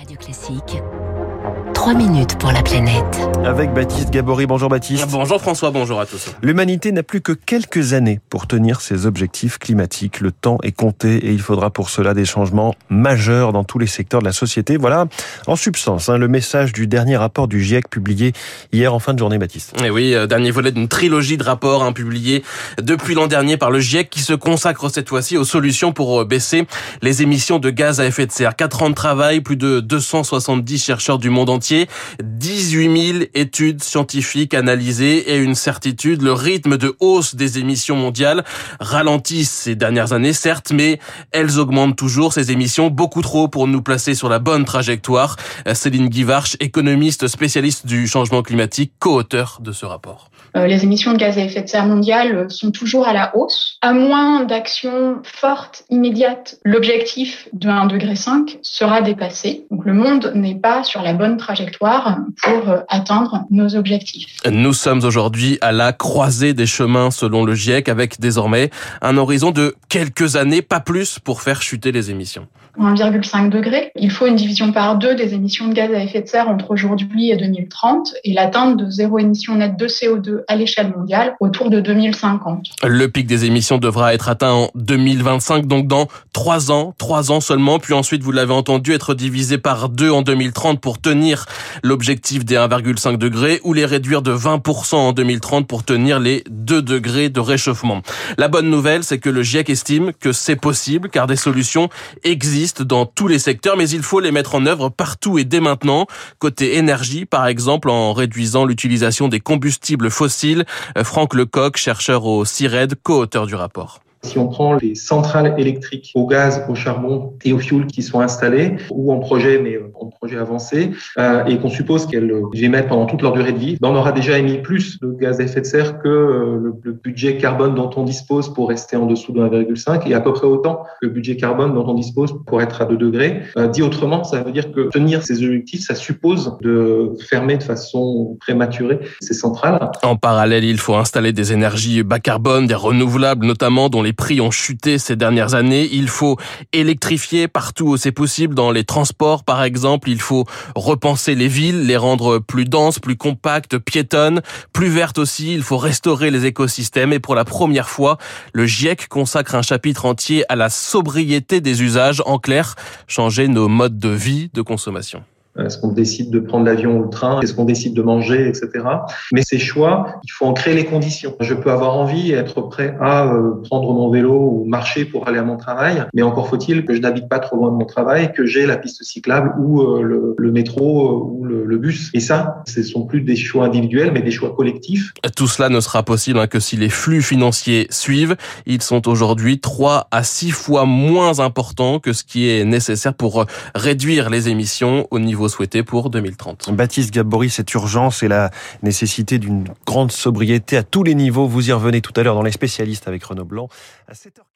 Radio Classique. 3 minutes pour la planète. Avec Baptiste Gabory. Bonjour Baptiste. Bonjour François, bonjour à tous. L'humanité n'a plus que quelques années pour tenir ses objectifs climatiques. Le temps est compté et il faudra pour cela des changements majeurs dans tous les secteurs de la société. Voilà, en substance, hein, le message du dernier rapport du GIEC publié hier en fin de journée, Baptiste. Et oui, euh, dernier volet d'une trilogie de rapports hein, publiés depuis l'an dernier par le GIEC qui se consacre cette fois-ci aux solutions pour euh, baisser les émissions de gaz à effet de serre. Quatre ans de travail, plus de 270 chercheurs du monde entier 18 000 études scientifiques analysées et une certitude, le rythme de hausse des émissions mondiales ralentit ces dernières années, certes, mais elles augmentent toujours, ces émissions, beaucoup trop pour nous placer sur la bonne trajectoire. Céline Guivarch, économiste spécialiste du changement climatique, co-auteur de ce rapport. Euh, les émissions de gaz à effet de serre mondiales sont toujours à la hausse. À moins d'actions fortes, immédiates, l'objectif de 1,5 degré sera dépassé. Donc le monde n'est pas sur la bonne trajectoire pour euh, atteindre nos objectifs. Nous sommes aujourd'hui à la croisée des chemins selon le GIEC avec désormais un horizon de quelques années, pas plus, pour faire chuter les émissions. 1,5 degré. Il faut une division par deux des émissions de gaz à effet de serre entre aujourd'hui et 2030 et l'atteinte de zéro émission nette de CO2 à l'échelle mondiale autour de 2050. Le pic des émissions devra être atteint en 2025, donc dans trois ans, trois ans seulement, puis ensuite, vous l'avez entendu, être divisé par deux en 2030 pour tenir l'objectif des 1,5 degrés ou les réduire de 20% en 2030 pour tenir les 2 degrés de réchauffement. La bonne nouvelle, c'est que le GIEC estime que c'est possible car des solutions existent dans tous les secteurs, mais il faut les mettre en œuvre partout et dès maintenant. Côté énergie, par exemple, en réduisant l'utilisation des combustibles fossiles. Franck Lecoq, chercheur au CIRED, co-auteur du rapport. Si on prend les centrales électriques au gaz, au charbon et au fioul qui sont installées ou en projet, mais euh, en projet avancé, euh, et qu'on suppose qu'elles émettent pendant toute leur durée de vie, on aura déjà émis plus de gaz à effet de serre que euh, le, budget carbone dont on dispose pour rester en dessous de 1,5 et à peu près autant que le budget carbone dont on dispose pour être à 2 degrés. Euh, dit autrement, ça veut dire que tenir ces objectifs, ça suppose de fermer de façon prématurée ces centrales. En parallèle, il faut installer des énergies bas carbone, des renouvelables notamment, dont les les prix ont chuté ces dernières années. Il faut électrifier partout où c'est possible, dans les transports par exemple. Il faut repenser les villes, les rendre plus denses, plus compactes, piétonnes, plus vertes aussi. Il faut restaurer les écosystèmes. Et pour la première fois, le GIEC consacre un chapitre entier à la sobriété des usages. En clair, changer nos modes de vie, de consommation. Est-ce qu'on décide de prendre l'avion ou le train? Est-ce qu'on décide de manger, etc. Mais ces choix, il faut en créer les conditions. Je peux avoir envie et être prêt à euh, prendre mon vélo ou marcher pour aller à mon travail, mais encore faut-il que je n'habite pas trop loin de mon travail, que j'ai la piste cyclable ou euh, le, le, métro euh, ou le, le, bus. Et ça, ce sont plus des choix individuels, mais des choix collectifs. Tout cela ne sera possible hein, que si les flux financiers suivent. Ils sont aujourd'hui trois à six fois moins importants que ce qui est nécessaire pour réduire les émissions au niveau souhaité pour 2030. Baptiste Gabory, cette urgence et la nécessité d'une grande sobriété à tous les niveaux, vous y revenez tout à l'heure dans les spécialistes avec Renaud Blanc à 7h.